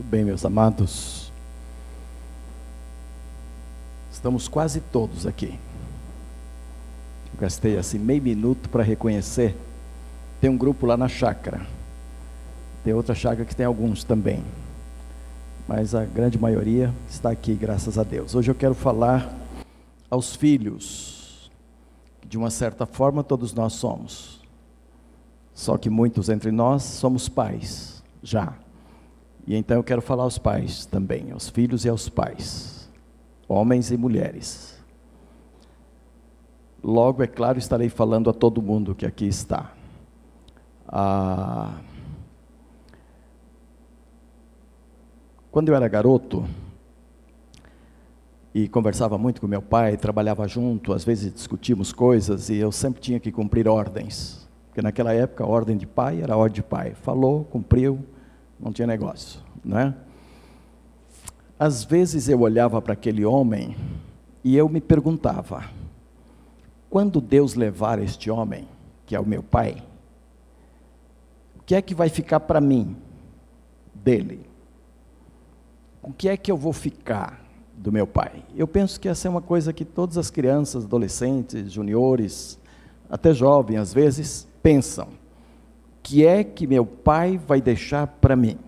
Muito bem, meus amados. Estamos quase todos aqui. Gastei assim meio minuto para reconhecer. Tem um grupo lá na chácara. Tem outra chácara que tem alguns também. Mas a grande maioria está aqui, graças a Deus. Hoje eu quero falar aos filhos. De uma certa forma, todos nós somos. Só que muitos entre nós somos pais, já. E então eu quero falar aos pais também, aos filhos e aos pais, homens e mulheres. Logo, é claro, estarei falando a todo mundo que aqui está. Ah, quando eu era garoto e conversava muito com meu pai, trabalhava junto, às vezes discutíamos coisas e eu sempre tinha que cumprir ordens, porque naquela época a ordem de pai era a ordem de pai. Falou, cumpriu, não tinha negócio, não é? Às vezes eu olhava para aquele homem e eu me perguntava: quando Deus levar este homem, que é o meu pai, o que é que vai ficar para mim dele? O que é que eu vou ficar do meu pai? Eu penso que essa é uma coisa que todas as crianças, adolescentes, juniores, até jovens às vezes pensam que é que meu pai vai deixar para mim?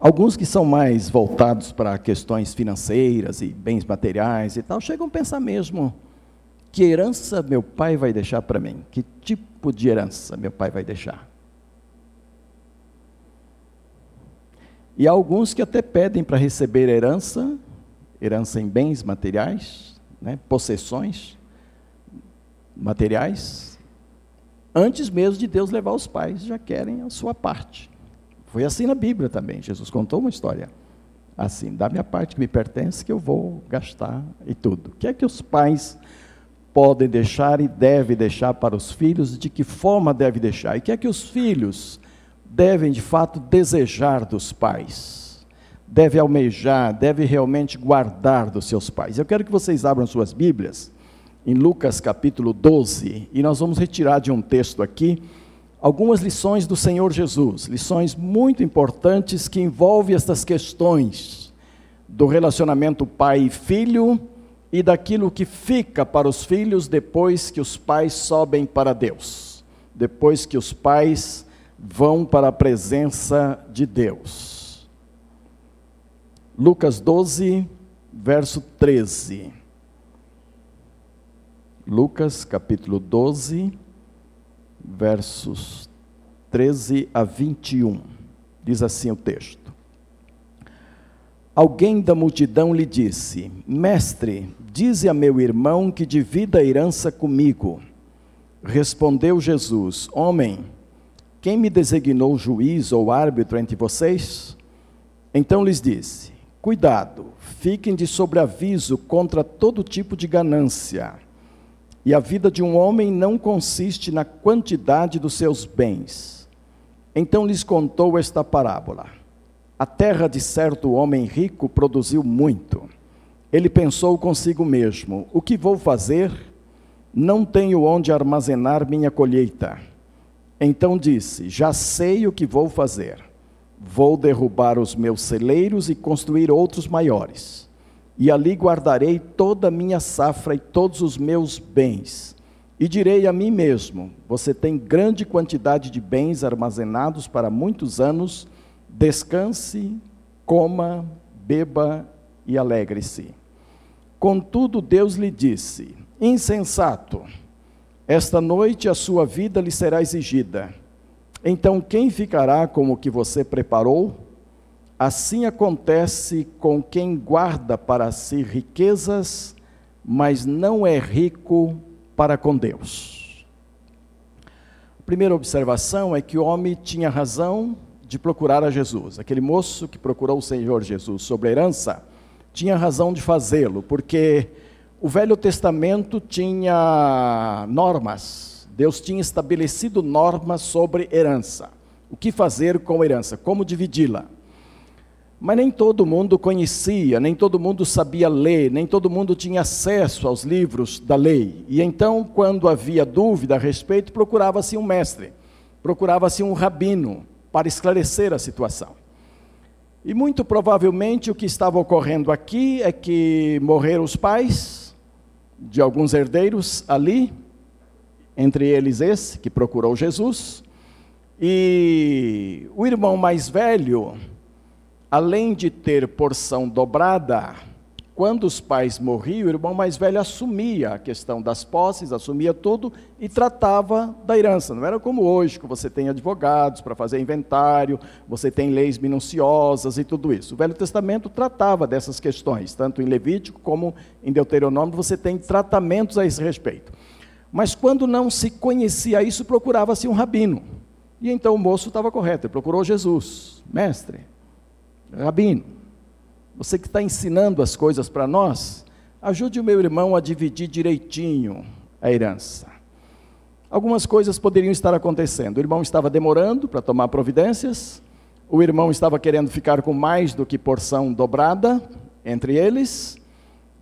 Alguns que são mais voltados para questões financeiras e bens materiais e tal, chegam a pensar mesmo: que herança meu pai vai deixar para mim? Que tipo de herança meu pai vai deixar? E há alguns que até pedem para receber herança, herança em bens materiais, né, possessões materiais, antes mesmo de Deus levar os pais, já querem a sua parte. Foi assim na Bíblia também. Jesus contou uma história assim: dá minha parte que me pertence, que eu vou gastar e tudo. O que é que os pais podem deixar e devem deixar para os filhos? De que forma devem deixar? E o que é que os filhos devem de fato desejar dos pais? Deve almejar, deve realmente guardar dos seus pais. Eu quero que vocês abram suas Bíblias em Lucas capítulo 12, e nós vamos retirar de um texto aqui algumas lições do Senhor Jesus, lições muito importantes que envolvem estas questões do relacionamento pai e filho e daquilo que fica para os filhos depois que os pais sobem para Deus, depois que os pais vão para a presença de Deus. Lucas 12, verso 13. Lucas capítulo 12, versos 13 a 21. Diz assim o texto: Alguém da multidão lhe disse: Mestre, dize a meu irmão que divida a herança comigo. Respondeu Jesus: Homem, quem me designou juiz ou árbitro entre vocês? Então lhes disse: Cuidado, fiquem de sobreaviso contra todo tipo de ganância e a vida de um homem não consiste na quantidade dos seus bens. Então lhes contou esta parábola. A terra de certo homem rico produziu muito. Ele pensou consigo mesmo: O que vou fazer? Não tenho onde armazenar minha colheita. Então disse: Já sei o que vou fazer. Vou derrubar os meus celeiros e construir outros maiores e ali guardarei toda a minha safra e todos os meus bens. E direi a mim mesmo: Você tem grande quantidade de bens armazenados para muitos anos, descanse, coma, beba e alegre-se. Contudo, Deus lhe disse: Insensato, esta noite a sua vida lhe será exigida. Então, quem ficará com o que você preparou? Assim acontece com quem guarda para si riquezas, mas não é rico para com Deus. A primeira observação é que o homem tinha razão de procurar a Jesus. Aquele moço que procurou o Senhor Jesus sobre a herança tinha razão de fazê-lo, porque o Velho Testamento tinha normas. Deus tinha estabelecido normas sobre herança. O que fazer com a herança, como dividi-la. Mas nem todo mundo conhecia, nem todo mundo sabia ler, nem todo mundo tinha acesso aos livros da lei. E então, quando havia dúvida a respeito, procurava-se um mestre, procurava-se um rabino para esclarecer a situação. E muito provavelmente o que estava ocorrendo aqui é que morreram os pais de alguns herdeiros ali, entre eles esse que procurou Jesus, e o irmão mais velho, além de ter porção dobrada, quando os pais morriam, o irmão mais velho assumia a questão das posses, assumia tudo e tratava da herança. Não era como hoje, que você tem advogados para fazer inventário, você tem leis minuciosas e tudo isso. O Velho Testamento tratava dessas questões, tanto em Levítico como em Deuteronômio, você tem tratamentos a esse respeito. Mas quando não se conhecia isso, procurava-se um rabino. E então o moço estava correto, ele procurou Jesus, mestre, rabino você que está ensinando as coisas para nós, ajude o meu irmão a dividir direitinho a herança. Algumas coisas poderiam estar acontecendo. O irmão estava demorando para tomar providências, o irmão estava querendo ficar com mais do que porção dobrada entre eles,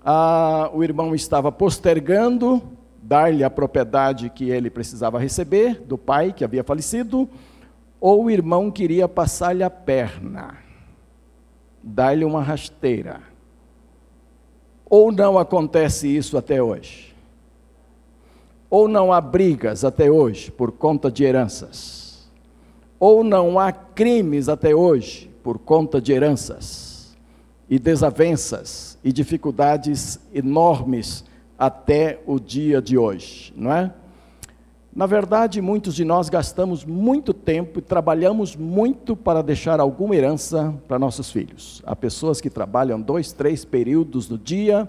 ah, o irmão estava postergando dar-lhe a propriedade que ele precisava receber do pai que havia falecido, ou o irmão queria passar-lhe a perna dá-lhe uma rasteira. Ou não acontece isso até hoje? Ou não há brigas até hoje por conta de heranças? Ou não há crimes até hoje por conta de heranças? E desavenças e dificuldades enormes até o dia de hoje, não é? Na verdade, muitos de nós gastamos muito tempo e trabalhamos muito para deixar alguma herança para nossos filhos. Há pessoas que trabalham dois, três períodos no dia,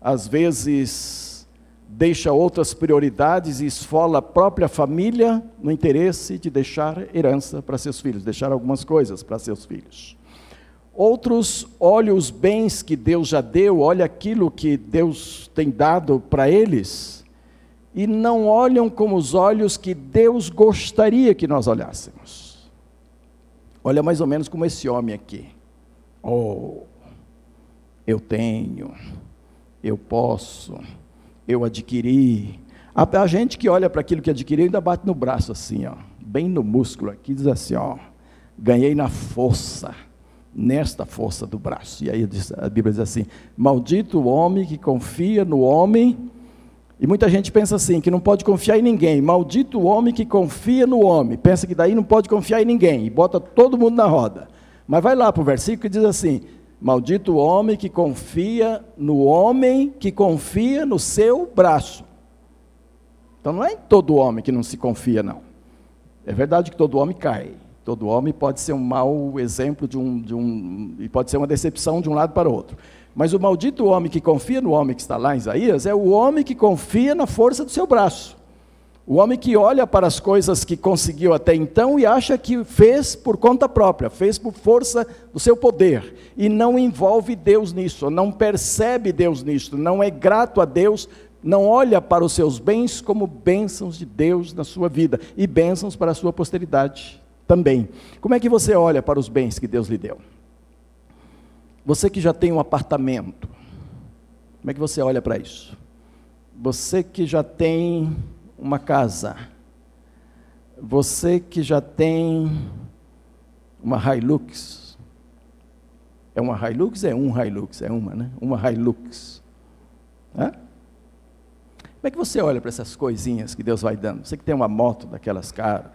às vezes deixa outras prioridades e esfola a própria família no interesse de deixar herança para seus filhos, deixar algumas coisas para seus filhos. Outros olham os bens que Deus já deu, olha aquilo que Deus tem dado para eles e não olham com os olhos que Deus gostaria que nós olhássemos. Olha mais ou menos como esse homem aqui. Oh, eu tenho, eu posso, eu adquiri. A, a gente que olha para aquilo que adquiriu ainda bate no braço assim, ó, bem no músculo aqui, diz assim, ó, ganhei na força, nesta força do braço. E aí a Bíblia diz assim: maldito o homem que confia no homem e muita gente pensa assim, que não pode confiar em ninguém. Maldito o homem que confia no homem. Pensa que daí não pode confiar em ninguém. E bota todo mundo na roda. Mas vai lá para o versículo que diz assim: Maldito o homem que confia no homem que confia no seu braço. Então não é em todo homem que não se confia, não. É verdade que todo homem cai. Todo homem pode ser um mau exemplo de um, de um. e pode ser uma decepção de um lado para o outro. Mas o maldito homem que confia no homem que está lá em Isaías é o homem que confia na força do seu braço. O homem que olha para as coisas que conseguiu até então e acha que fez por conta própria, fez por força do seu poder, e não envolve Deus nisso, não percebe Deus nisso, não é grato a Deus, não olha para os seus bens como bênçãos de Deus na sua vida e bênçãos para a sua posteridade também. Como é que você olha para os bens que Deus lhe deu? Você que já tem um apartamento, como é que você olha para isso? Você que já tem uma casa, você que já tem uma Hilux, é uma Hilux? É um Hilux, é uma, né? Uma Hilux. Hã? Como é que você olha para essas coisinhas que Deus vai dando? Você que tem uma moto daquelas caras,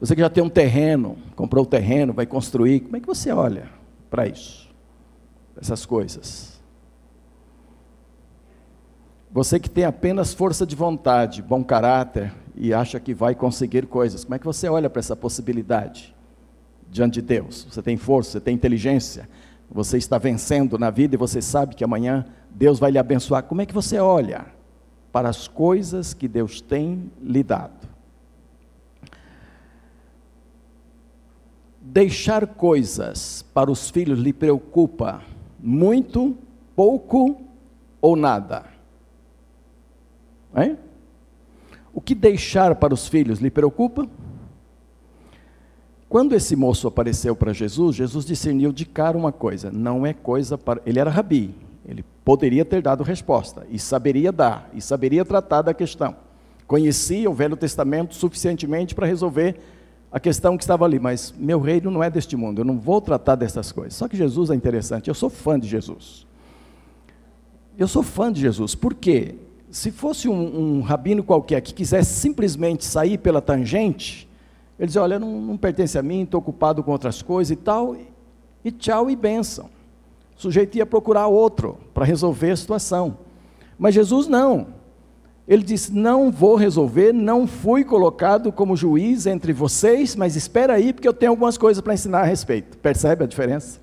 você que já tem um terreno, comprou o um terreno, vai construir, como é que você olha para isso? Essas coisas. Você que tem apenas força de vontade, bom caráter e acha que vai conseguir coisas, como é que você olha para essa possibilidade diante de Deus? Você tem força, você tem inteligência, você está vencendo na vida e você sabe que amanhã Deus vai lhe abençoar. Como é que você olha para as coisas que Deus tem lhe dado? Deixar coisas para os filhos lhe preocupa muito, pouco ou nada? Hein? O que deixar para os filhos lhe preocupa? Quando esse moço apareceu para Jesus, Jesus discerniu de cara uma coisa: não é coisa para. Ele era rabi, ele poderia ter dado resposta, e saberia dar, e saberia tratar da questão. Conhecia o Velho Testamento suficientemente para resolver a questão que estava ali, mas meu reino não é deste mundo, eu não vou tratar dessas coisas. Só que Jesus é interessante, eu sou fã de Jesus. Eu sou fã de Jesus, por quê? Se fosse um, um rabino qualquer que quisesse simplesmente sair pela tangente, ele dizia: Olha, não, não pertence a mim, estou ocupado com outras coisas e tal, e, tchau e bênção. O sujeito ia procurar outro para resolver a situação. Mas Jesus não. Ele disse: Não vou resolver, não fui colocado como juiz entre vocês, mas espera aí, porque eu tenho algumas coisas para ensinar a respeito. Percebe a diferença?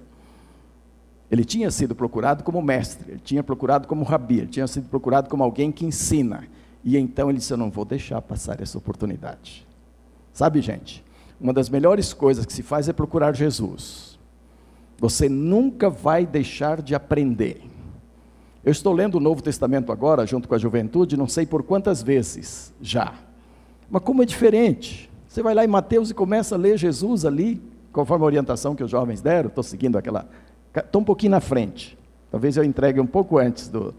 Ele tinha sido procurado como mestre, ele tinha procurado como rabi, ele tinha sido procurado como alguém que ensina. E então ele disse: Eu não vou deixar passar essa oportunidade. Sabe, gente, uma das melhores coisas que se faz é procurar Jesus. Você nunca vai deixar de aprender. Eu estou lendo o Novo Testamento agora, junto com a juventude, não sei por quantas vezes já. Mas como é diferente. Você vai lá em Mateus e começa a ler Jesus ali, conforme a orientação que os jovens deram, estou seguindo aquela. Estou um pouquinho na frente. Talvez eu entregue um pouco antes do,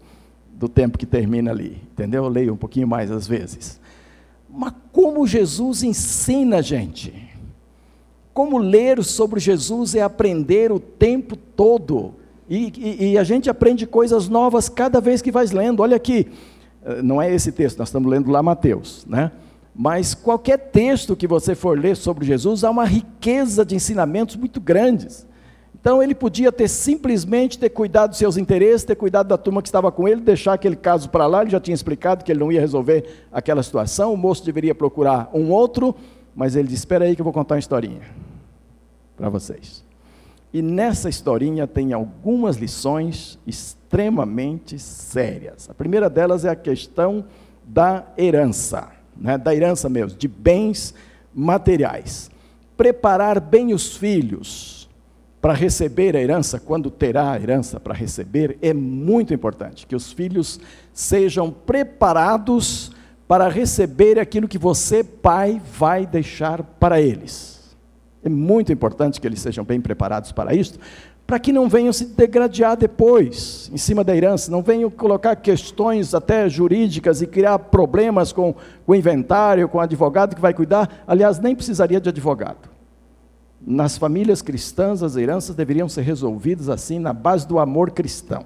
do tempo que termina ali. Entendeu? Eu leio um pouquinho mais às vezes. Mas como Jesus ensina a gente? Como ler sobre Jesus é aprender o tempo todo e, e, e, a gente aprende coisas novas cada vez que vai lendo. Olha aqui, eh, não é esse texto, nós estamos lendo lá Mateus, né? Mas qualquer texto que você for ler sobre Jesus, há uma riqueza de ensinamentos muito grandes. Então ele podia ter simplesmente ter cuidado dos seus interesses, ter cuidado da turma que estava com ele, deixar aquele caso para lá, ele já tinha explicado que ele não ia resolver aquela situação, o moço deveria procurar um outro, mas ele disse: Espera aí que eu vou contar uma historinha para vocês. E nessa historinha tem algumas lições extremamente sérias. A primeira delas é a questão da herança, né? da herança mesmo, de bens materiais. Preparar bem os filhos para receber a herança, quando terá a herança para receber, é muito importante. Que os filhos sejam preparados para receber aquilo que você, pai, vai deixar para eles. É muito importante que eles sejam bem preparados para isso, para que não venham se degradar depois, em cima da herança, não venham colocar questões até jurídicas e criar problemas com, com o inventário, com o advogado que vai cuidar. Aliás, nem precisaria de advogado. Nas famílias cristãs, as heranças deveriam ser resolvidas assim, na base do amor cristão.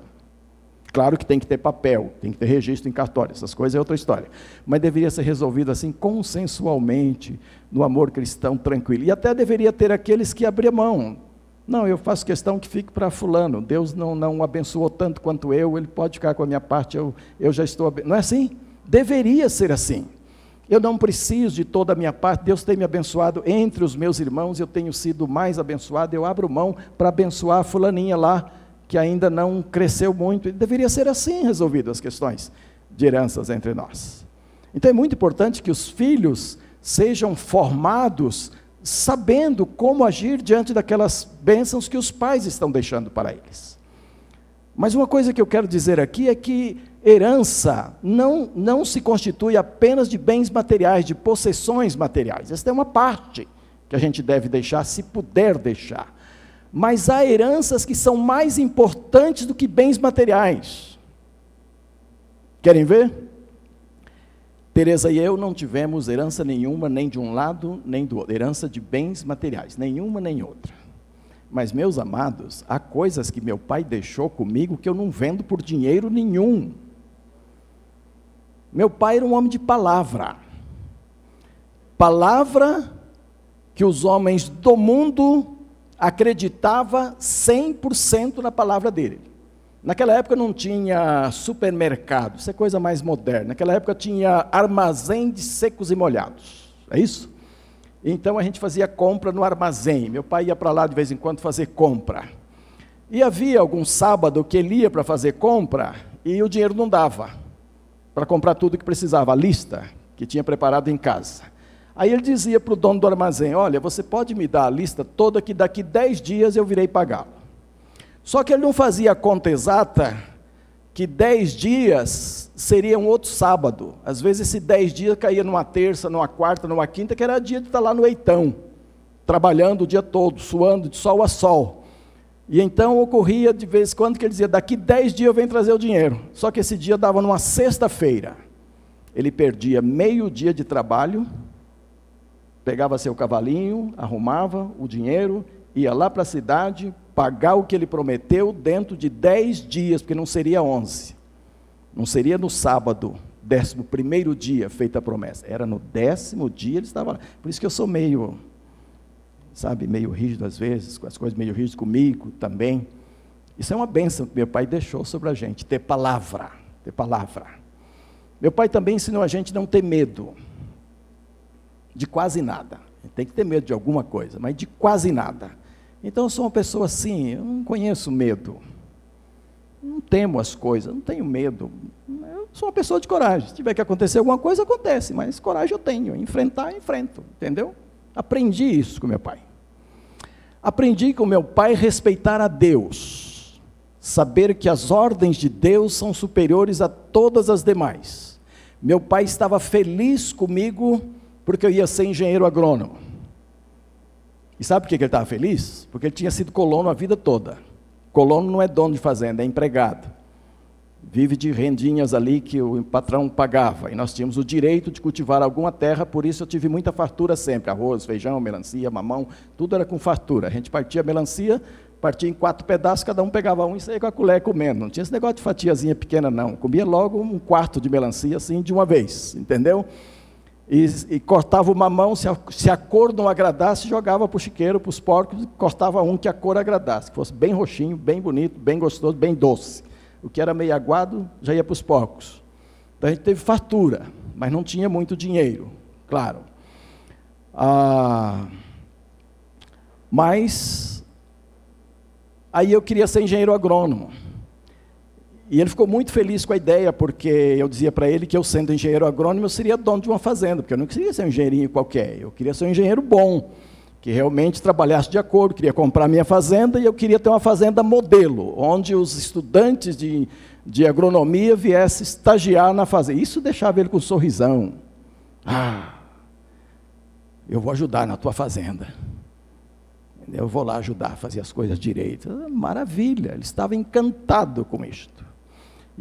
Claro que tem que ter papel, tem que ter registro em cartório, essas coisas é outra história. Mas deveria ser resolvido assim, consensualmente, no amor cristão tranquilo. E até deveria ter aqueles que abriam mão. Não, eu faço questão que fique para fulano. Deus não, não abençoou tanto quanto eu, ele pode ficar com a minha parte, eu, eu já estou... Não é assim? Deveria ser assim. Eu não preciso de toda a minha parte, Deus tem me abençoado entre os meus irmãos, eu tenho sido mais abençoado, eu abro mão para abençoar a fulaninha lá, que ainda não cresceu muito. E deveria ser assim resolvido as questões de heranças entre nós. Então é muito importante que os filhos sejam formados sabendo como agir diante daquelas bênçãos que os pais estão deixando para eles. Mas uma coisa que eu quero dizer aqui é que herança não, não se constitui apenas de bens materiais, de possessões materiais. Essa é uma parte que a gente deve deixar, se puder deixar. Mas há heranças que são mais importantes do que bens materiais. Querem ver? Teresa e eu não tivemos herança nenhuma, nem de um lado, nem do outro. Herança de bens materiais, nenhuma nem outra. Mas, meus amados, há coisas que meu pai deixou comigo que eu não vendo por dinheiro nenhum. Meu pai era um homem de palavra. Palavra que os homens do mundo acreditava 100% na palavra dele. Naquela época não tinha supermercado, isso é coisa mais moderna. Naquela época tinha armazém de secos e molhados, é isso? Então a gente fazia compra no armazém. Meu pai ia para lá de vez em quando fazer compra. E havia algum sábado que ele ia para fazer compra e o dinheiro não dava para comprar tudo que precisava, a lista que tinha preparado em casa. Aí ele dizia para o dono do armazém: Olha, você pode me dar a lista toda que daqui 10 dias eu virei pagá-lo. Só que ele não fazia a conta exata que 10 dias seria um outro sábado. Às vezes esse 10 dias caía numa terça, numa quarta, numa quinta, que era dia de estar lá no Eitão, trabalhando o dia todo, suando de sol a sol. E então ocorria de vez em quando que ele dizia: daqui 10 dias eu venho trazer o dinheiro. Só que esse dia dava numa sexta-feira. Ele perdia meio dia de trabalho pegava seu cavalinho, arrumava o dinheiro, ia lá para a cidade, pagar o que ele prometeu dentro de dez dias, porque não seria onze. Não seria no sábado, décimo primeiro dia feita a promessa. Era no décimo dia ele estava lá. Por isso que eu sou meio, sabe, meio rígido às vezes, com as coisas meio rígido comigo também. Isso é uma bênção que meu pai deixou sobre a gente, ter palavra, ter palavra. Meu pai também ensinou a gente não ter medo de quase nada. Tem que ter medo de alguma coisa, mas de quase nada. Então eu sou uma pessoa assim, eu não conheço medo. Não temo as coisas, não tenho medo. Eu sou uma pessoa de coragem. Se tiver que acontecer alguma coisa, acontece, mas coragem eu tenho. Enfrentar, enfrento, entendeu? Aprendi isso com meu pai. Aprendi com meu pai respeitar a Deus, saber que as ordens de Deus são superiores a todas as demais. Meu pai estava feliz comigo porque eu ia ser engenheiro agrônomo. E sabe por que ele estava feliz? Porque ele tinha sido colono a vida toda. Colono não é dono de fazenda, é empregado. Vive de rendinhas ali que o patrão pagava. E nós tínhamos o direito de cultivar alguma terra, por isso eu tive muita fartura sempre: arroz, feijão, melancia, mamão, tudo era com fartura. A gente partia a melancia, partia em quatro pedaços, cada um pegava um e saía com a colher comendo. Não tinha esse negócio de fatiazinha pequena, não. Comia logo um quarto de melancia, assim, de uma vez, entendeu? E, e, cortava o mamão, se a, se a, cor não agradasse, jogava para o chiqueiro, para os porcos, e cortava um que a cor agradasse, que fosse bem roxinho, bem bonito, bem gostoso, bem doce. O que era meio aguado, já ia para os porcos. Então a gente teve fartura, mas não tinha muito dinheiro, claro. Ah, mas, aí eu queria ser engenheiro agrônomo. E ele ficou muito feliz com a ideia, porque eu dizia para ele que eu, sendo engenheiro agrônomo, eu seria dono de uma fazenda, porque eu não queria ser um engenheirinho qualquer, eu queria ser um engenheiro bom, que realmente trabalhasse de acordo, queria comprar minha fazenda e eu queria ter uma fazenda modelo, onde os estudantes de, de agronomia viessem estagiar na fazenda. Isso deixava ele com um sorrisão. Ah, eu vou ajudar na tua fazenda. Eu vou lá ajudar a fazer as coisas direito. Maravilha, ele estava encantado com isto.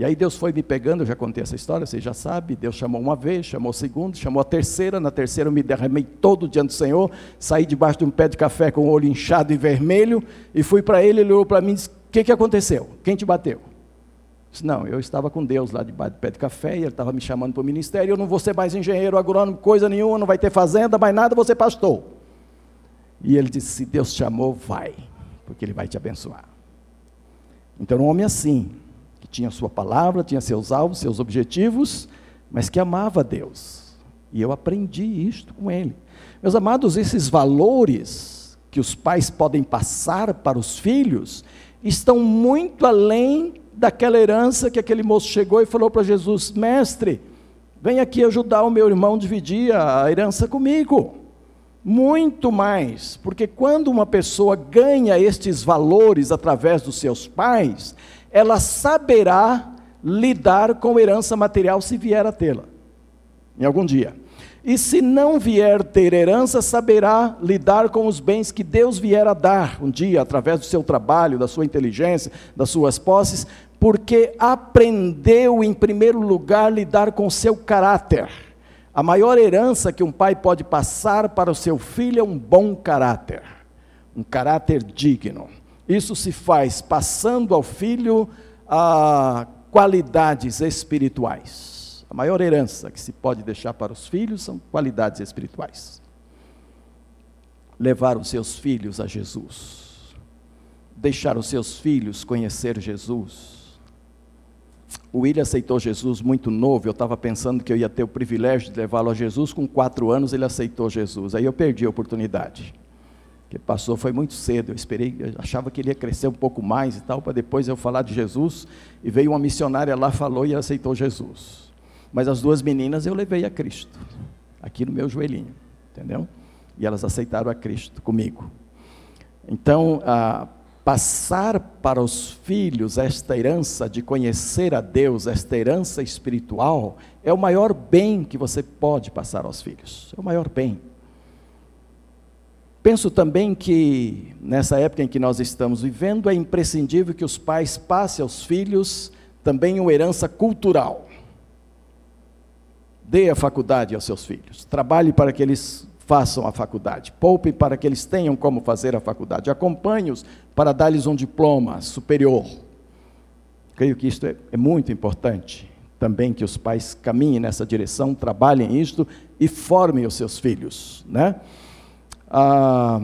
E aí Deus foi me pegando, eu já contei essa história, você já sabe. Deus chamou uma vez, chamou a segunda, chamou a terceira. Na terceira eu me derramei todo diante do Senhor, saí debaixo de um pé de café com o olho inchado e vermelho, e fui para ele, ele olhou para mim e disse: O que, que aconteceu? Quem te bateu? Disse, não, eu estava com Deus lá debaixo do pé de café, e ele estava me chamando para o ministério, eu não vou ser mais engenheiro agrônomo, coisa nenhuma, não vai ter fazenda, mais nada, vou ser pastor. E ele disse, se Deus chamou, vai, porque Ele vai te abençoar. Então, um homem assim, tinha sua palavra, tinha seus alvos, seus objetivos, mas que amava Deus. E eu aprendi isto com ele. Meus amados, esses valores que os pais podem passar para os filhos estão muito além daquela herança que aquele moço chegou e falou para Jesus: Mestre, vem aqui ajudar o meu irmão a dividir a herança comigo. Muito mais, porque quando uma pessoa ganha estes valores através dos seus pais, ela saberá lidar com herança material se vier a tê-la, em algum dia. E se não vier ter herança, saberá lidar com os bens que Deus vier a dar um dia, através do seu trabalho, da sua inteligência, das suas posses, porque aprendeu, em primeiro lugar, lidar com seu caráter. A maior herança que um pai pode passar para o seu filho é um bom caráter, um caráter digno. Isso se faz passando ao filho a qualidades espirituais. A maior herança que se pode deixar para os filhos são qualidades espirituais. Levar os seus filhos a Jesus. Deixar os seus filhos conhecer Jesus. O William aceitou Jesus muito novo. Eu estava pensando que eu ia ter o privilégio de levá-lo a Jesus. Com quatro anos, ele aceitou Jesus. Aí eu perdi a oportunidade que passou foi muito cedo. Eu esperei, eu achava que ele ia crescer um pouco mais e tal, para depois eu falar de Jesus. E veio uma missionária lá, falou e aceitou Jesus. Mas as duas meninas eu levei a Cristo, aqui no meu joelhinho, entendeu? E elas aceitaram a Cristo comigo. Então, passar para os filhos esta herança de conhecer a Deus, esta herança espiritual, é o maior bem que você pode passar aos filhos. É o maior bem. Penso também que, nessa época em que nós estamos vivendo, é imprescindível que os pais passem aos filhos também uma herança cultural. Dê a faculdade aos seus filhos. Trabalhe para que eles façam a faculdade. Poupem para que eles tenham como fazer a faculdade. Acompanhe-os para dar-lhes um diploma superior. Creio que isto é, é muito importante. Também que os pais caminhem nessa direção, trabalhem isto e formem os seus filhos. Né? Ah,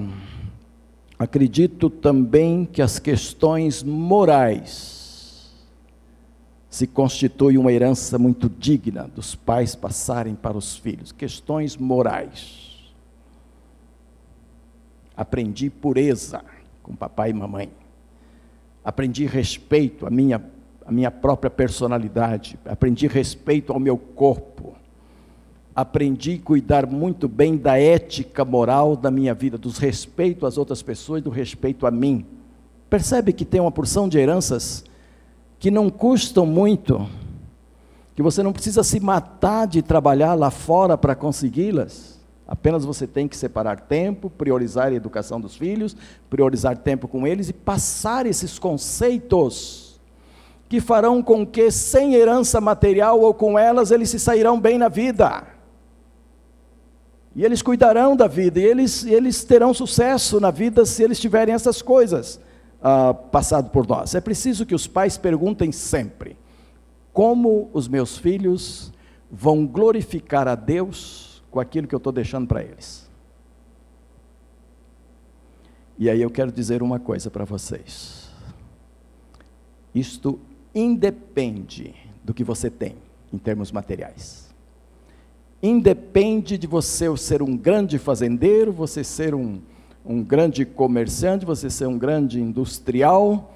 acredito também que as questões morais se constituem uma herança muito digna dos pais passarem para os filhos. Questões morais Aprendi pureza com papai e mamãe. Aprendi respeito à minha, à minha própria personalidade. Aprendi respeito ao meu corpo. Aprendi a cuidar muito bem da ética moral da minha vida, dos respeito às outras pessoas do respeito a mim. Percebe que tem uma porção de heranças que não custam muito, que você não precisa se matar de trabalhar lá fora para consegui-las Apenas você tem que separar tempo, priorizar a educação dos filhos, priorizar tempo com eles e passar esses conceitos que farão com que, sem herança material ou com elas, eles se sairão bem na vida. E eles cuidarão da vida, e eles, eles terão sucesso na vida se eles tiverem essas coisas ah, passado por nós. É preciso que os pais perguntem sempre: como os meus filhos vão glorificar a Deus com aquilo que eu estou deixando para eles. E aí eu quero dizer uma coisa para vocês. Isto independe do que você tem em termos materiais. Independe de você ser um grande fazendeiro, você ser um, um grande comerciante, você ser um grande industrial,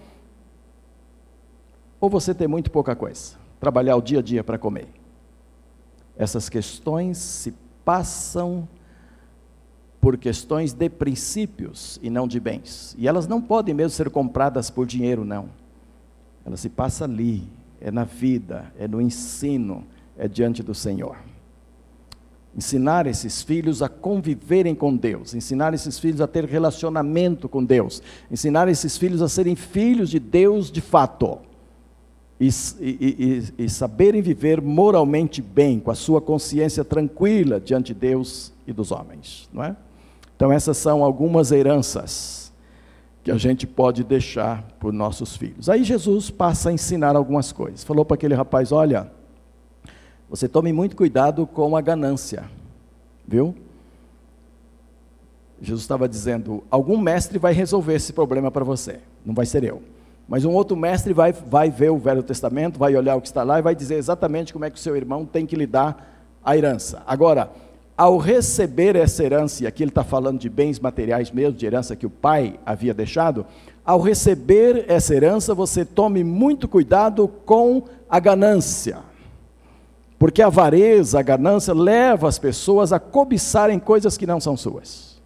ou você ter muito pouca coisa, trabalhar o dia a dia para comer. Essas questões se passam por questões de princípios e não de bens. E elas não podem mesmo ser compradas por dinheiro, não. Ela se passa ali, é na vida, é no ensino, é diante do Senhor. Ensinar esses filhos a conviverem com Deus, ensinar esses filhos a ter relacionamento com Deus, ensinar esses filhos a serem filhos de Deus de fato e, e, e, e saberem viver moralmente bem, com a sua consciência tranquila diante de Deus e dos homens, não é? Então, essas são algumas heranças que a gente pode deixar para os nossos filhos. Aí Jesus passa a ensinar algumas coisas. Falou para aquele rapaz: Olha, você tome muito cuidado com a ganância, viu? Jesus estava dizendo: algum mestre vai resolver esse problema para você, não vai ser eu. Mas um outro mestre vai, vai ver o Velho Testamento, vai olhar o que está lá e vai dizer exatamente como é que o seu irmão tem que lhe dar a herança. Agora, ao receber essa herança, e aqui ele está falando de bens materiais mesmo, de herança que o pai havia deixado, ao receber essa herança, você tome muito cuidado com a ganância. Porque a avareza, a ganância, leva as pessoas a cobiçarem coisas que não são suas.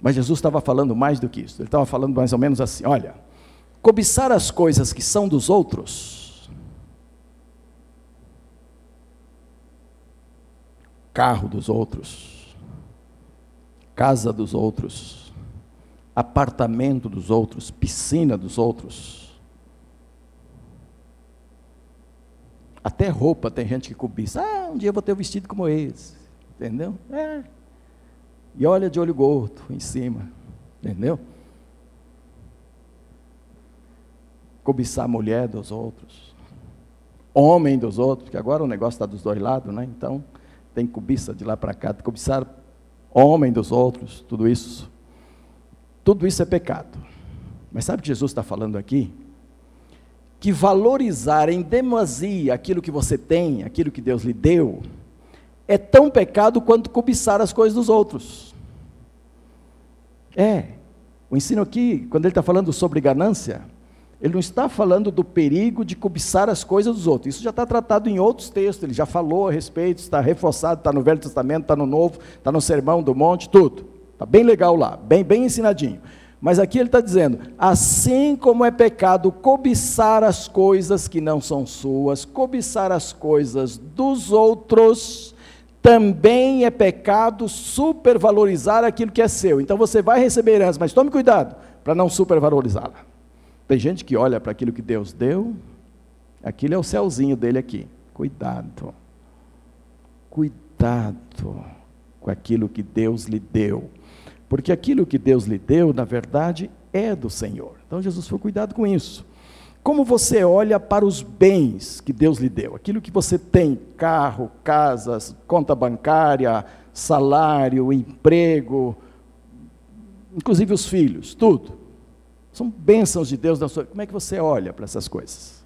Mas Jesus estava falando mais do que isso. Ele estava falando mais ou menos assim: olha, cobiçar as coisas que são dos outros, carro dos outros, casa dos outros, apartamento dos outros, piscina dos outros, até roupa tem gente que cobiça. Ah, um dia eu vou ter um vestido como esse, entendeu? É. E olha de olho gordo em cima, entendeu? cobiçar a mulher dos outros, homem dos outros, que agora o negócio está dos dois lados, né? Então, tem cobiça de lá para cá, cobiçar homem dos outros, tudo isso. Tudo isso é pecado. Mas sabe o que Jesus está falando aqui? Que valorizar em demasia aquilo que você tem, aquilo que Deus lhe deu, é tão pecado quanto cobiçar as coisas dos outros. É. O ensino aqui, quando ele está falando sobre ganância, ele não está falando do perigo de cobiçar as coisas dos outros. Isso já está tratado em outros textos. Ele já falou a respeito, está reforçado, está no Velho Testamento, está no Novo, está no Sermão do Monte, tudo. Está bem legal lá, bem, bem ensinadinho. Mas aqui ele está dizendo: assim como é pecado cobiçar as coisas que não são suas, cobiçar as coisas dos outros, também é pecado supervalorizar aquilo que é seu. Então você vai receber herança, mas tome cuidado para não supervalorizá-la. Tem gente que olha para aquilo que Deus deu, aquilo é o céuzinho dele aqui. Cuidado. Cuidado com aquilo que Deus lhe deu. Porque aquilo que Deus lhe deu, na verdade, é do Senhor. Então Jesus foi cuidado com isso. Como você olha para os bens que Deus lhe deu, aquilo que você tem, carro, casas, conta bancária, salário, emprego, inclusive os filhos, tudo. São bênçãos de Deus na sua. Como é que você olha para essas coisas?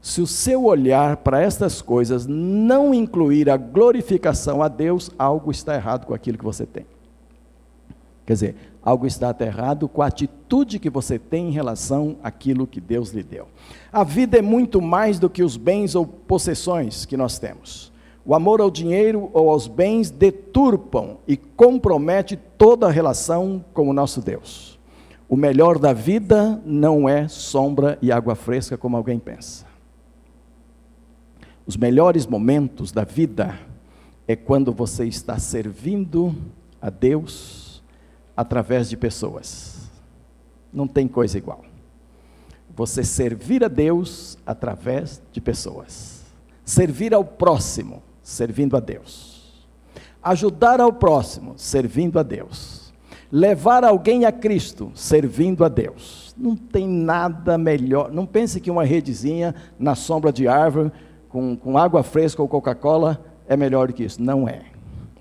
Se o seu olhar para estas coisas não incluir a glorificação a Deus, algo está errado com aquilo que você tem. Quer dizer, algo está errado com a atitude que você tem em relação àquilo que Deus lhe deu. A vida é muito mais do que os bens ou possessões que nós temos. O amor ao dinheiro ou aos bens deturpam e compromete toda a relação com o nosso Deus. O melhor da vida não é sombra e água fresca como alguém pensa. Os melhores momentos da vida é quando você está servindo a Deus através de pessoas. Não tem coisa igual. Você servir a Deus através de pessoas. Servir ao próximo servindo a Deus. Ajudar ao próximo, servindo a Deus. Levar alguém a Cristo, servindo a Deus. Não tem nada melhor. Não pense que uma redezinha na sombra de árvore, com, com água fresca ou Coca-Cola, é melhor do que isso. Não é.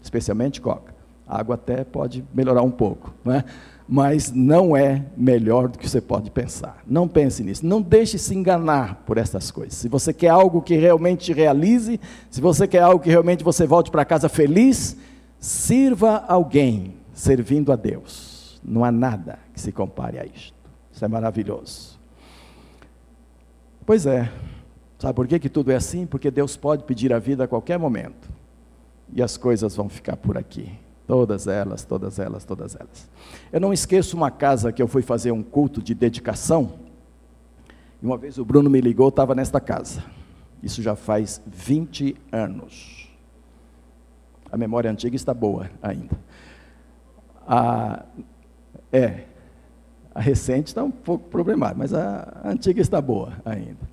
Especialmente Coca. A água até pode melhorar um pouco. Não é? mas não é melhor do que você pode pensar. Não pense nisso. Não deixe se enganar por essas coisas. Se você quer algo que realmente te realize, se você quer algo que realmente você volte para casa feliz, sirva alguém servindo a Deus. Não há nada que se compare a isto. Isso é maravilhoso. Pois é. Sabe por que, que tudo é assim? Porque Deus pode pedir a vida a qualquer momento. E as coisas vão ficar por aqui. Todas elas, todas elas, todas elas. Eu não esqueço uma casa que eu fui fazer um culto de dedicação. E uma vez o Bruno me ligou, estava nesta casa. Isso já faz 20 anos. A memória antiga está boa ainda. A, é, a recente está um pouco problemática, mas a antiga está boa ainda.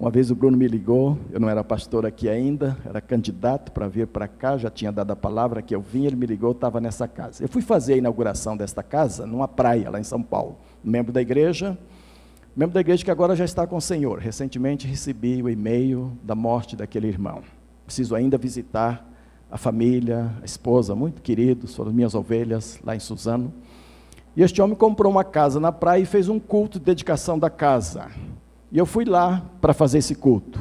Uma vez o Bruno me ligou, eu não era pastor aqui ainda, era candidato para vir para cá, já tinha dado a palavra que eu vim, ele me ligou, estava nessa casa. Eu fui fazer a inauguração desta casa numa praia, lá em São Paulo. Membro da igreja, membro da igreja que agora já está com o Senhor. Recentemente recebi o e-mail da morte daquele irmão. Preciso ainda visitar a família, a esposa, muito queridos, foram minhas ovelhas lá em Suzano. E este homem comprou uma casa na praia e fez um culto de dedicação da casa. E eu fui lá para fazer esse culto.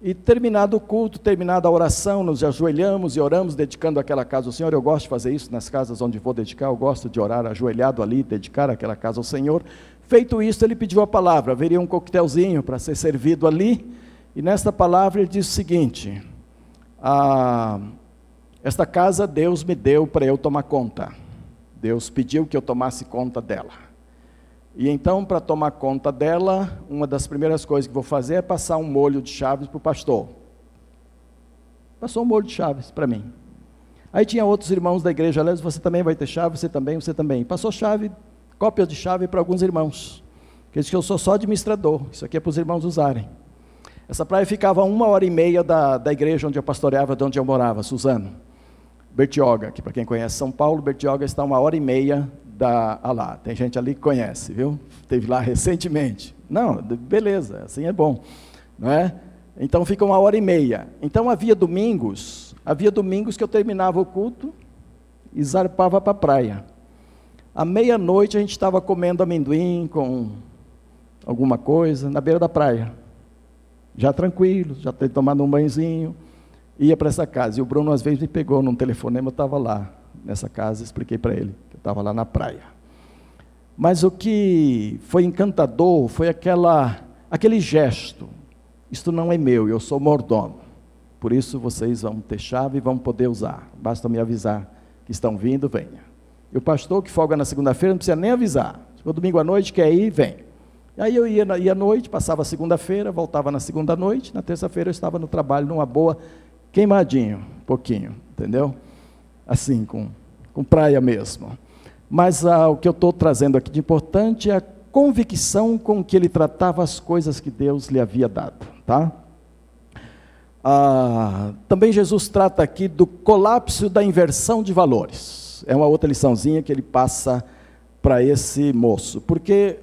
E terminado o culto, terminada a oração, nos ajoelhamos e oramos, dedicando aquela casa ao Senhor. Eu gosto de fazer isso nas casas onde vou dedicar, eu gosto de orar ajoelhado ali, dedicar aquela casa ao Senhor. Feito isso, ele pediu a palavra. Haveria um coquetelzinho para ser servido ali. E nesta palavra ele diz o seguinte: ah, Esta casa Deus me deu para eu tomar conta. Deus pediu que eu tomasse conta dela. E então, para tomar conta dela, uma das primeiras coisas que vou fazer é passar um molho de chaves para o pastor. Passou um molho de chaves para mim. Aí tinha outros irmãos da igreja, aliás, você também vai ter chave, você também, você também. Passou chave, cópias de chave para alguns irmãos. Que diz que eu sou só administrador, isso aqui é para os irmãos usarem. Essa praia ficava uma hora e meia da, da igreja onde eu pastoreava, de onde eu morava, Suzano. Bertioga, que para quem conhece São Paulo, Bertioga está uma hora e meia da ah lá, tem gente ali que conhece, viu? Teve lá recentemente. Não, beleza, assim é bom, não é? Então fica uma hora e meia. Então havia domingos, havia domingos que eu terminava o culto e zarpava para a praia. À meia-noite a gente estava comendo amendoim com alguma coisa na beira da praia. Já tranquilo, já tomando um banhozinho, ia para essa casa. E o Bruno às vezes me pegou num telefonema, eu estava lá nessa casa, expliquei para ele estava lá na praia. Mas o que foi encantador foi aquela, aquele gesto. Isto não é meu, eu sou mordomo. Por isso vocês vão ter chave e vão poder usar. Basta me avisar que estão vindo, venha. E o pastor que folga na segunda-feira não precisa nem avisar. Se domingo à noite quer ir, vem. Aí eu ia, ia à noite, passava a segunda-feira, voltava na segunda noite, na terça-feira eu estava no trabalho, numa boa, queimadinho, pouquinho, entendeu? Assim, com, com praia mesmo. Mas ah, o que eu estou trazendo aqui de importante é a convicção com que ele tratava as coisas que Deus lhe havia dado, tá? Ah, também Jesus trata aqui do colapso da inversão de valores. É uma outra liçãozinha que ele passa para esse moço, porque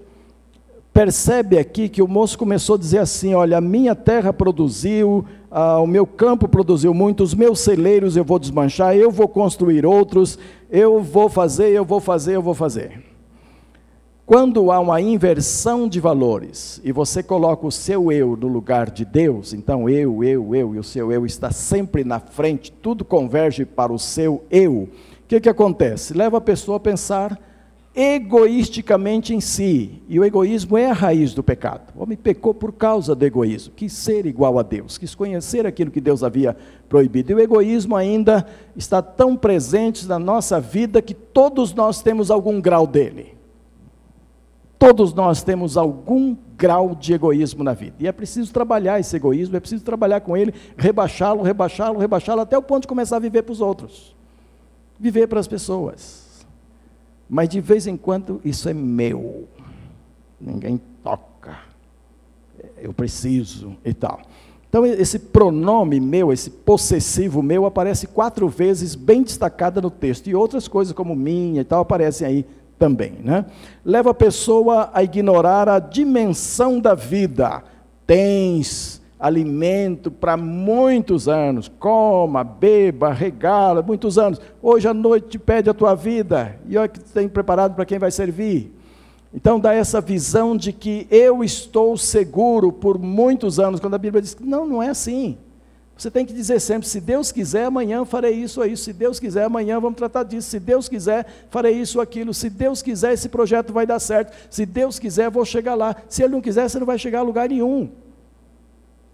percebe aqui que o moço começou a dizer assim: Olha, a minha terra produziu, ah, o meu campo produziu muito, os meus celeiros eu vou desmanchar, eu vou construir outros, eu vou fazer, eu vou fazer, eu vou fazer. Quando há uma inversão de valores e você coloca o seu eu no lugar de Deus, então eu, eu, eu e o seu eu está sempre na frente, tudo converge para o seu eu. O que, que acontece? Leva a pessoa a pensar egoisticamente em si, e o egoísmo é a raiz do pecado. O homem pecou por causa do egoísmo, quis ser igual a Deus, quis conhecer aquilo que Deus havia proibido. E o egoísmo ainda está tão presente na nossa vida que todos nós temos algum grau dele. Todos nós temos algum grau de egoísmo na vida. E é preciso trabalhar esse egoísmo, é preciso trabalhar com ele, rebaixá-lo, rebaixá-lo, rebaixá-lo, até o ponto de começar a viver para os outros. Viver para as pessoas. Mas de vez em quando isso é meu. Ninguém toca. Eu preciso e tal. Então, esse pronome meu, esse possessivo meu, aparece quatro vezes bem destacada no texto. E outras coisas, como minha e tal, aparecem aí também. Né? Leva a pessoa a ignorar a dimensão da vida. Tens alimento para muitos anos, coma, beba, regala, muitos anos. Hoje à noite te pede a tua vida, e olha que tem preparado para quem vai servir. Então dá essa visão de que eu estou seguro por muitos anos, quando a Bíblia diz que não, não é assim. Você tem que dizer sempre: se Deus quiser, amanhã farei isso ou isso. Se Deus quiser, amanhã vamos tratar disso. Se Deus quiser, farei isso ou aquilo. Se Deus quiser, esse projeto vai dar certo. Se Deus quiser, vou chegar lá. Se Ele não quiser, você não vai chegar a lugar nenhum.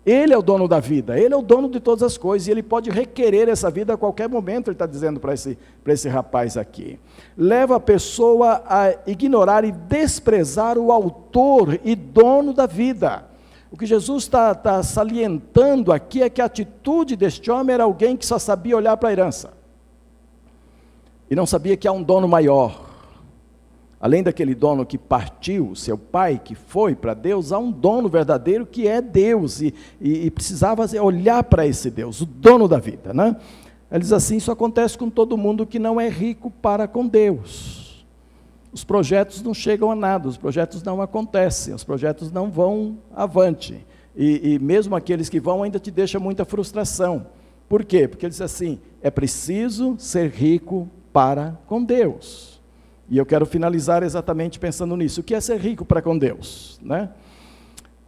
Ele é o dono da vida, Ele é o dono de todas as coisas, e Ele pode requerer essa vida a qualquer momento, Ele está dizendo para esse, esse rapaz aqui. Leva a pessoa a ignorar e desprezar o autor e dono da vida. O que Jesus está tá salientando aqui é que a atitude deste homem era alguém que só sabia olhar para a herança. E não sabia que há um dono maior. Além daquele dono que partiu, seu pai, que foi para Deus, há um dono verdadeiro que é Deus. E, e, e precisava olhar para esse Deus, o dono da vida. Né? Ele diz assim: Isso acontece com todo mundo que não é rico para com Deus os projetos não chegam a nada, os projetos não acontecem, os projetos não vão avante. E, e mesmo aqueles que vão ainda te deixa muita frustração. Por quê? Porque ele diz assim: é preciso ser rico para com Deus. E eu quero finalizar exatamente pensando nisso. O que é ser rico para com Deus? Né?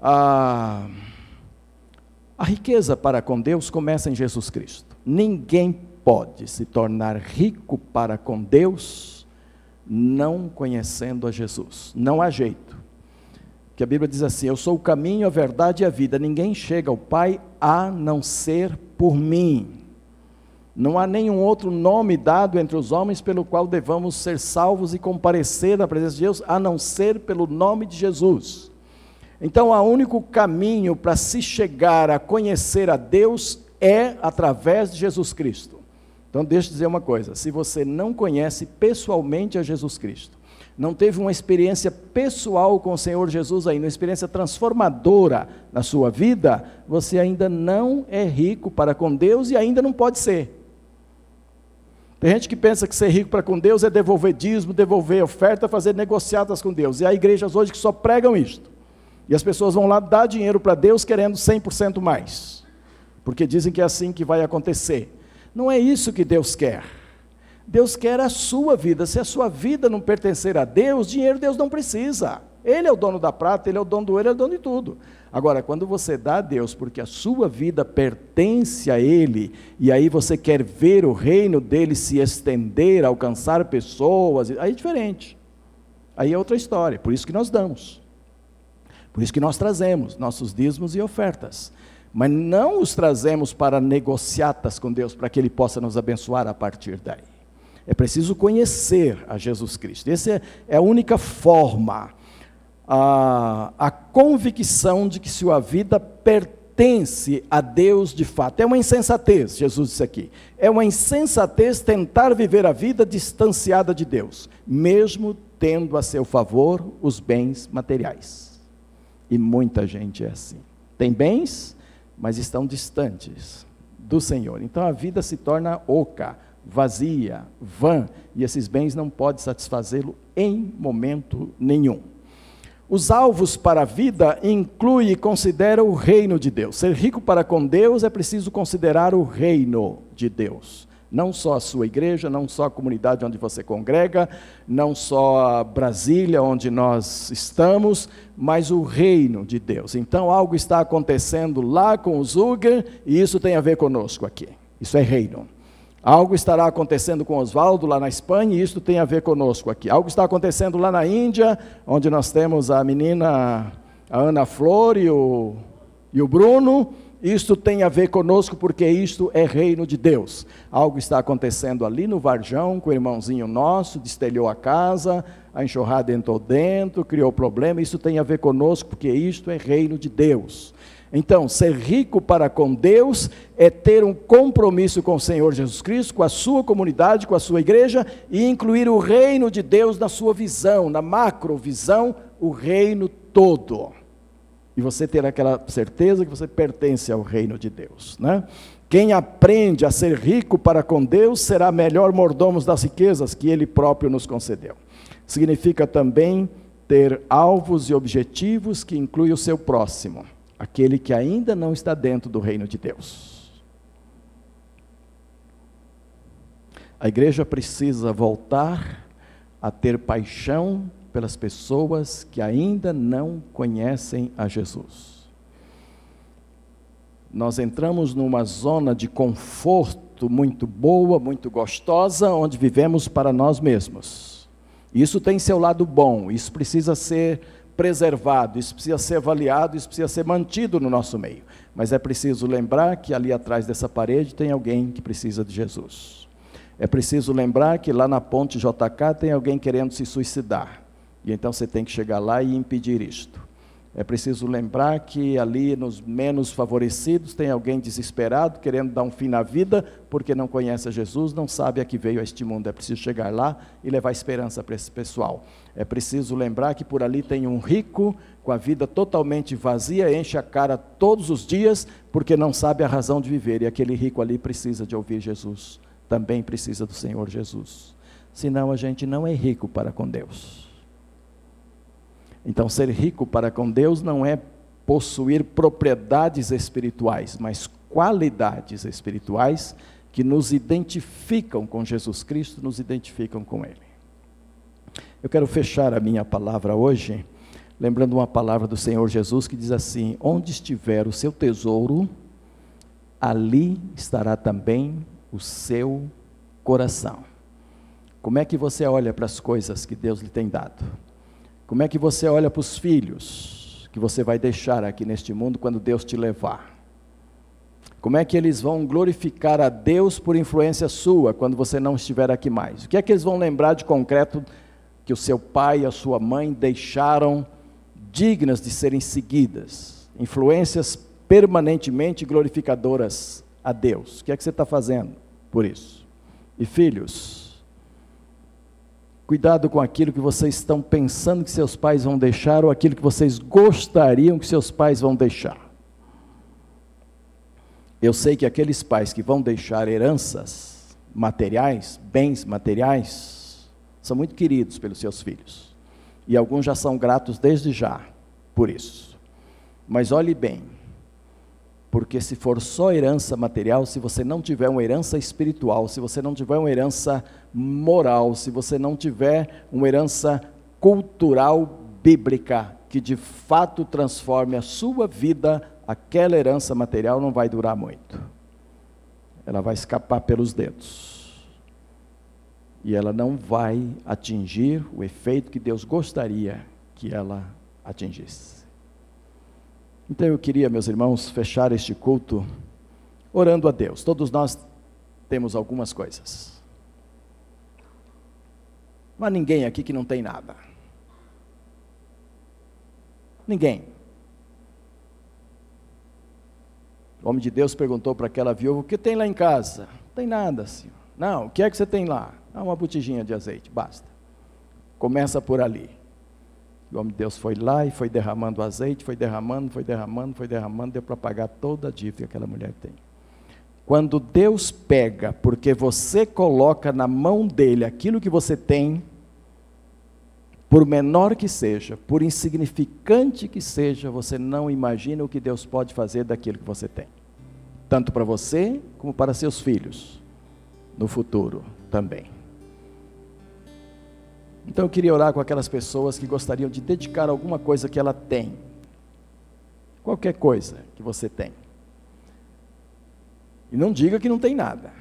A, a riqueza para com Deus começa em Jesus Cristo. Ninguém pode se tornar rico para com Deus não conhecendo a Jesus. Não há jeito. Que a Bíblia diz assim: Eu sou o caminho, a verdade e a vida. Ninguém chega ao Pai a não ser por mim. Não há nenhum outro nome dado entre os homens pelo qual devamos ser salvos e comparecer na presença de Deus, a não ser pelo nome de Jesus. Então, o único caminho para se chegar a conhecer a Deus é através de Jesus Cristo. Então, deixa eu dizer uma coisa: se você não conhece pessoalmente a Jesus Cristo, não teve uma experiência pessoal com o Senhor Jesus ainda, uma experiência transformadora na sua vida, você ainda não é rico para com Deus e ainda não pode ser. Tem gente que pensa que ser rico para com Deus é devolver dízimo, devolver oferta, fazer negociatas com Deus. E há igrejas hoje que só pregam isto. E as pessoas vão lá dar dinheiro para Deus querendo 100% mais. Porque dizem que é assim que vai acontecer. Não é isso que Deus quer. Deus quer a sua vida. Se a sua vida não pertencer a Deus, dinheiro Deus não precisa. Ele é o dono da prata, ele é o dono do ouro, ele é o dono de tudo. Agora, quando você dá a Deus porque a sua vida pertence a Ele, e aí você quer ver o reino dele se estender, alcançar pessoas, aí é diferente. Aí é outra história. Por isso que nós damos. Por isso que nós trazemos nossos dízimos e ofertas mas não os trazemos para negociatas com Deus, para que Ele possa nos abençoar a partir daí. É preciso conhecer a Jesus Cristo. Essa é, é a única forma, a, a convicção de que sua vida pertence a Deus de fato. É uma insensatez, Jesus disse aqui. É uma insensatez tentar viver a vida distanciada de Deus, mesmo tendo a seu favor os bens materiais. E muita gente é assim. Tem bens, mas estão distantes do Senhor. Então a vida se torna oca, vazia, vã, e esses bens não podem satisfazê-lo em momento nenhum. Os alvos para a vida inclui e considera o reino de Deus. Ser rico para com Deus é preciso considerar o reino de Deus. Não só a sua igreja, não só a comunidade onde você congrega, não só a Brasília onde nós estamos, mas o reino de Deus. Então algo está acontecendo lá com os Uger e isso tem a ver conosco aqui. Isso é reino. Algo estará acontecendo com Oswaldo lá na Espanha e isso tem a ver conosco aqui. Algo está acontecendo lá na Índia, onde nós temos a menina, a Ana Flor e o, e o Bruno. Isto tem a ver conosco porque isto é reino de Deus. Algo está acontecendo ali no Varjão com o irmãozinho nosso, destelhou a casa, a enxurrada entrou dentro, criou problema. Isso tem a ver conosco porque isto é reino de Deus. Então, ser rico para com Deus é ter um compromisso com o Senhor Jesus Cristo, com a sua comunidade, com a sua igreja e incluir o reino de Deus na sua visão, na macrovisão, o reino todo. E você ter aquela certeza que você pertence ao reino de Deus, né? Quem aprende a ser rico para com Deus será melhor mordomo das riquezas que ele próprio nos concedeu. Significa também ter alvos e objetivos que incluem o seu próximo aquele que ainda não está dentro do reino de Deus. A igreja precisa voltar a ter paixão pelas pessoas que ainda não conhecem a Jesus. Nós entramos numa zona de conforto muito boa, muito gostosa, onde vivemos para nós mesmos. Isso tem seu lado bom, isso precisa ser preservado, isso precisa ser avaliado, isso precisa ser mantido no nosso meio. Mas é preciso lembrar que ali atrás dessa parede tem alguém que precisa de Jesus. É preciso lembrar que lá na ponte JK tem alguém querendo se suicidar. E então você tem que chegar lá e impedir isto. É preciso lembrar que ali nos menos favorecidos tem alguém desesperado, querendo dar um fim na vida, porque não conhece a Jesus, não sabe a que veio a este mundo. É preciso chegar lá e levar esperança para esse pessoal. É preciso lembrar que por ali tem um rico com a vida totalmente vazia, enche a cara todos os dias, porque não sabe a razão de viver. E aquele rico ali precisa de ouvir Jesus, também precisa do Senhor Jesus. Senão a gente não é rico para com Deus. Então, ser rico para com Deus não é possuir propriedades espirituais, mas qualidades espirituais que nos identificam com Jesus Cristo, nos identificam com Ele. Eu quero fechar a minha palavra hoje, lembrando uma palavra do Senhor Jesus que diz assim: Onde estiver o seu tesouro, ali estará também o seu coração. Como é que você olha para as coisas que Deus lhe tem dado? Como é que você olha para os filhos que você vai deixar aqui neste mundo quando Deus te levar? Como é que eles vão glorificar a Deus por influência sua quando você não estiver aqui mais? O que é que eles vão lembrar de concreto que o seu pai e a sua mãe deixaram dignas de serem seguidas? Influências permanentemente glorificadoras a Deus. O que é que você está fazendo por isso? E filhos, Cuidado com aquilo que vocês estão pensando que seus pais vão deixar ou aquilo que vocês gostariam que seus pais vão deixar. Eu sei que aqueles pais que vão deixar heranças materiais, bens materiais, são muito queridos pelos seus filhos. E alguns já são gratos desde já por isso. Mas olhe bem, porque se for só herança material, se você não tiver uma herança espiritual, se você não tiver uma herança moral, se você não tiver uma herança cultural bíblica que de fato transforme a sua vida, aquela herança material não vai durar muito. Ela vai escapar pelos dedos. E ela não vai atingir o efeito que Deus gostaria que ela atingisse. Então eu queria, meus irmãos, fechar este culto orando a Deus. Todos nós temos algumas coisas. Há ninguém aqui que não tem nada. Ninguém. O homem de Deus perguntou para aquela viúva: O que tem lá em casa? Não tem nada, senhor. Não, o que é que você tem lá? Ah, uma botijinha de azeite, basta. Começa por ali. o homem de Deus foi lá e foi derramando azeite, foi derramando, foi derramando, foi derramando, deu para pagar toda a dívida que aquela mulher tem. Quando Deus pega, porque você coloca na mão dele aquilo que você tem, por menor que seja, por insignificante que seja, você não imagina o que Deus pode fazer daquilo que você tem. Tanto para você como para seus filhos, no futuro também. Então eu queria orar com aquelas pessoas que gostariam de dedicar alguma coisa que ela tem. Qualquer coisa que você tem. E não diga que não tem nada.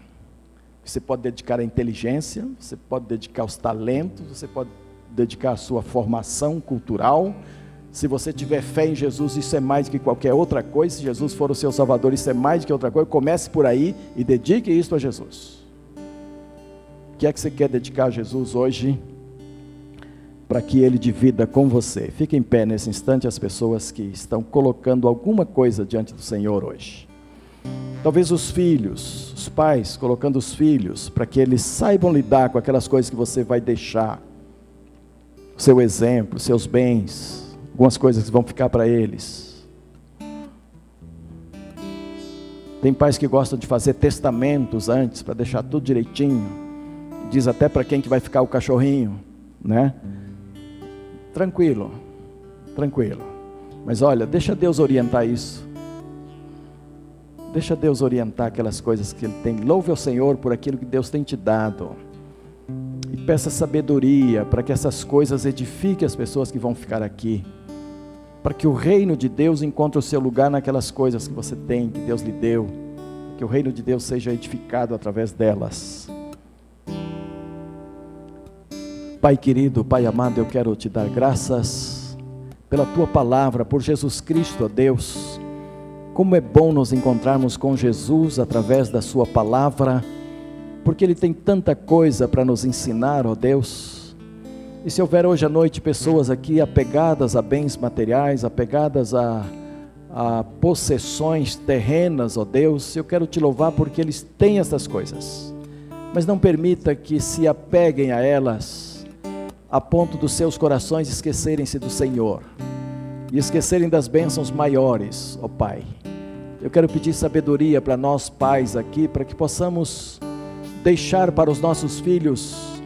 Você pode dedicar a inteligência, você pode dedicar os talentos, você pode dedicar a sua formação cultural. Se você tiver fé em Jesus, isso é mais que qualquer outra coisa. Se Jesus for o seu Salvador, isso é mais que outra coisa. Comece por aí e dedique isso a Jesus. O que é que você quer dedicar a Jesus hoje? para que ele divida com você. Fique em pé nesse instante as pessoas que estão colocando alguma coisa diante do Senhor hoje. Talvez os filhos, os pais colocando os filhos para que eles saibam lidar com aquelas coisas que você vai deixar. Seu exemplo, seus bens, algumas coisas que vão ficar para eles. Tem pais que gostam de fazer testamentos antes para deixar tudo direitinho. Diz até para quem que vai ficar o cachorrinho, né? Tranquilo, tranquilo. Mas olha, deixa Deus orientar isso. Deixa Deus orientar aquelas coisas que Ele tem. Louve ao Senhor por aquilo que Deus tem te dado. E peça sabedoria para que essas coisas edifiquem as pessoas que vão ficar aqui. Para que o reino de Deus encontre o seu lugar naquelas coisas que você tem, que Deus lhe deu. Que o reino de Deus seja edificado através delas. Pai querido, Pai amado, eu quero te dar graças pela tua palavra, por Jesus Cristo, ó Deus. Como é bom nos encontrarmos com Jesus através da Sua palavra, porque Ele tem tanta coisa para nos ensinar, ó Deus. E se houver hoje à noite pessoas aqui apegadas a bens materiais, apegadas a, a possessões terrenas, ó Deus, eu quero te louvar porque eles têm essas coisas, mas não permita que se apeguem a elas a ponto dos seus corações esquecerem-se do Senhor e esquecerem das bênçãos maiores, ó Pai. Eu quero pedir sabedoria para nós pais aqui, para que possamos deixar para os nossos filhos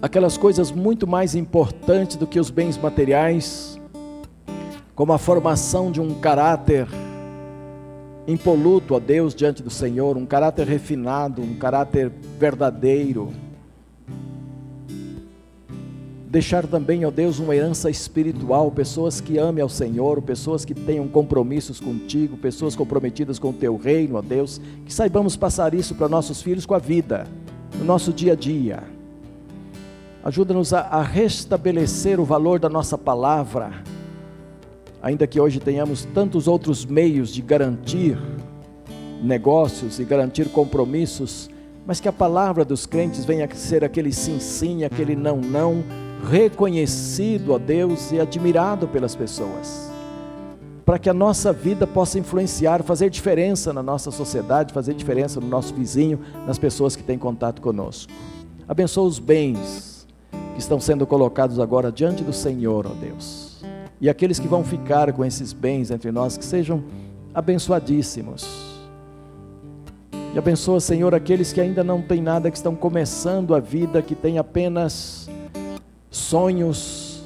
aquelas coisas muito mais importantes do que os bens materiais, como a formação de um caráter impoluto a Deus diante do Senhor, um caráter refinado, um caráter verdadeiro deixar também, ó Deus, uma herança espiritual, pessoas que amem ao Senhor, pessoas que tenham compromissos contigo, pessoas comprometidas com o teu reino, ó Deus, que saibamos passar isso para nossos filhos com a vida, no nosso dia a dia. Ajuda-nos a, a restabelecer o valor da nossa palavra, ainda que hoje tenhamos tantos outros meios de garantir negócios e garantir compromissos, mas que a palavra dos crentes venha a ser aquele sim, sim, aquele não, não, reconhecido, ó Deus, e admirado pelas pessoas. Para que a nossa vida possa influenciar, fazer diferença na nossa sociedade, fazer diferença no nosso vizinho, nas pessoas que têm contato conosco. Abençoa os bens que estão sendo colocados agora diante do Senhor, ó Deus. E aqueles que vão ficar com esses bens entre nós, que sejam abençoadíssimos. E abençoa, Senhor, aqueles que ainda não têm nada, que estão começando a vida, que têm apenas sonhos,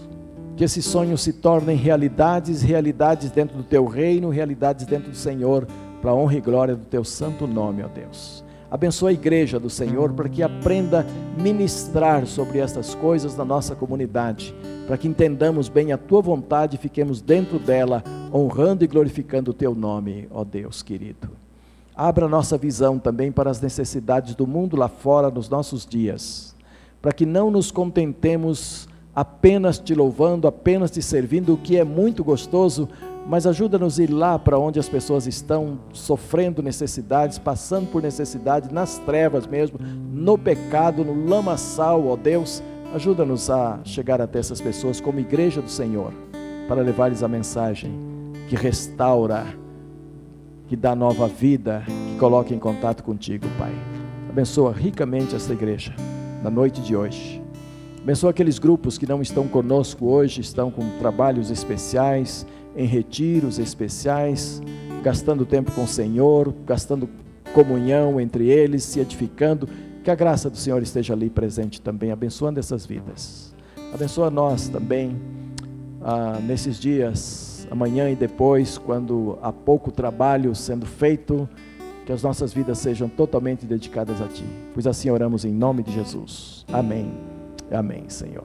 que esses sonhos se tornem realidades, realidades dentro do teu reino, realidades dentro do Senhor, para honra e glória do teu santo nome, ó Deus. Abençoa a igreja do Senhor para que aprenda a ministrar sobre estas coisas na nossa comunidade, para que entendamos bem a tua vontade e fiquemos dentro dela, honrando e glorificando o teu nome, ó Deus querido. Abra nossa visão também para as necessidades do mundo lá fora nos nossos dias para que não nos contentemos apenas te louvando, apenas te servindo, o que é muito gostoso, mas ajuda-nos a ir lá para onde as pessoas estão sofrendo necessidades, passando por necessidade, nas trevas mesmo, no pecado, no lamaçal, ó Deus. Ajuda-nos a chegar até essas pessoas como igreja do Senhor, para levar-lhes a mensagem que restaura, que dá nova vida, que coloca em contato contigo, Pai. Abençoa ricamente esta igreja na noite de hoje. Abençoa aqueles grupos que não estão conosco hoje, estão com trabalhos especiais, em retiros especiais, gastando tempo com o Senhor, gastando comunhão entre eles, se edificando. Que a graça do Senhor esteja ali presente também, abençoando essas vidas. Abençoa nós também ah, nesses dias, amanhã e depois, quando há pouco trabalho sendo feito, que as nossas vidas sejam totalmente dedicadas a Ti. Pois assim oramos em nome de Jesus. Amém. Amém, Senhor.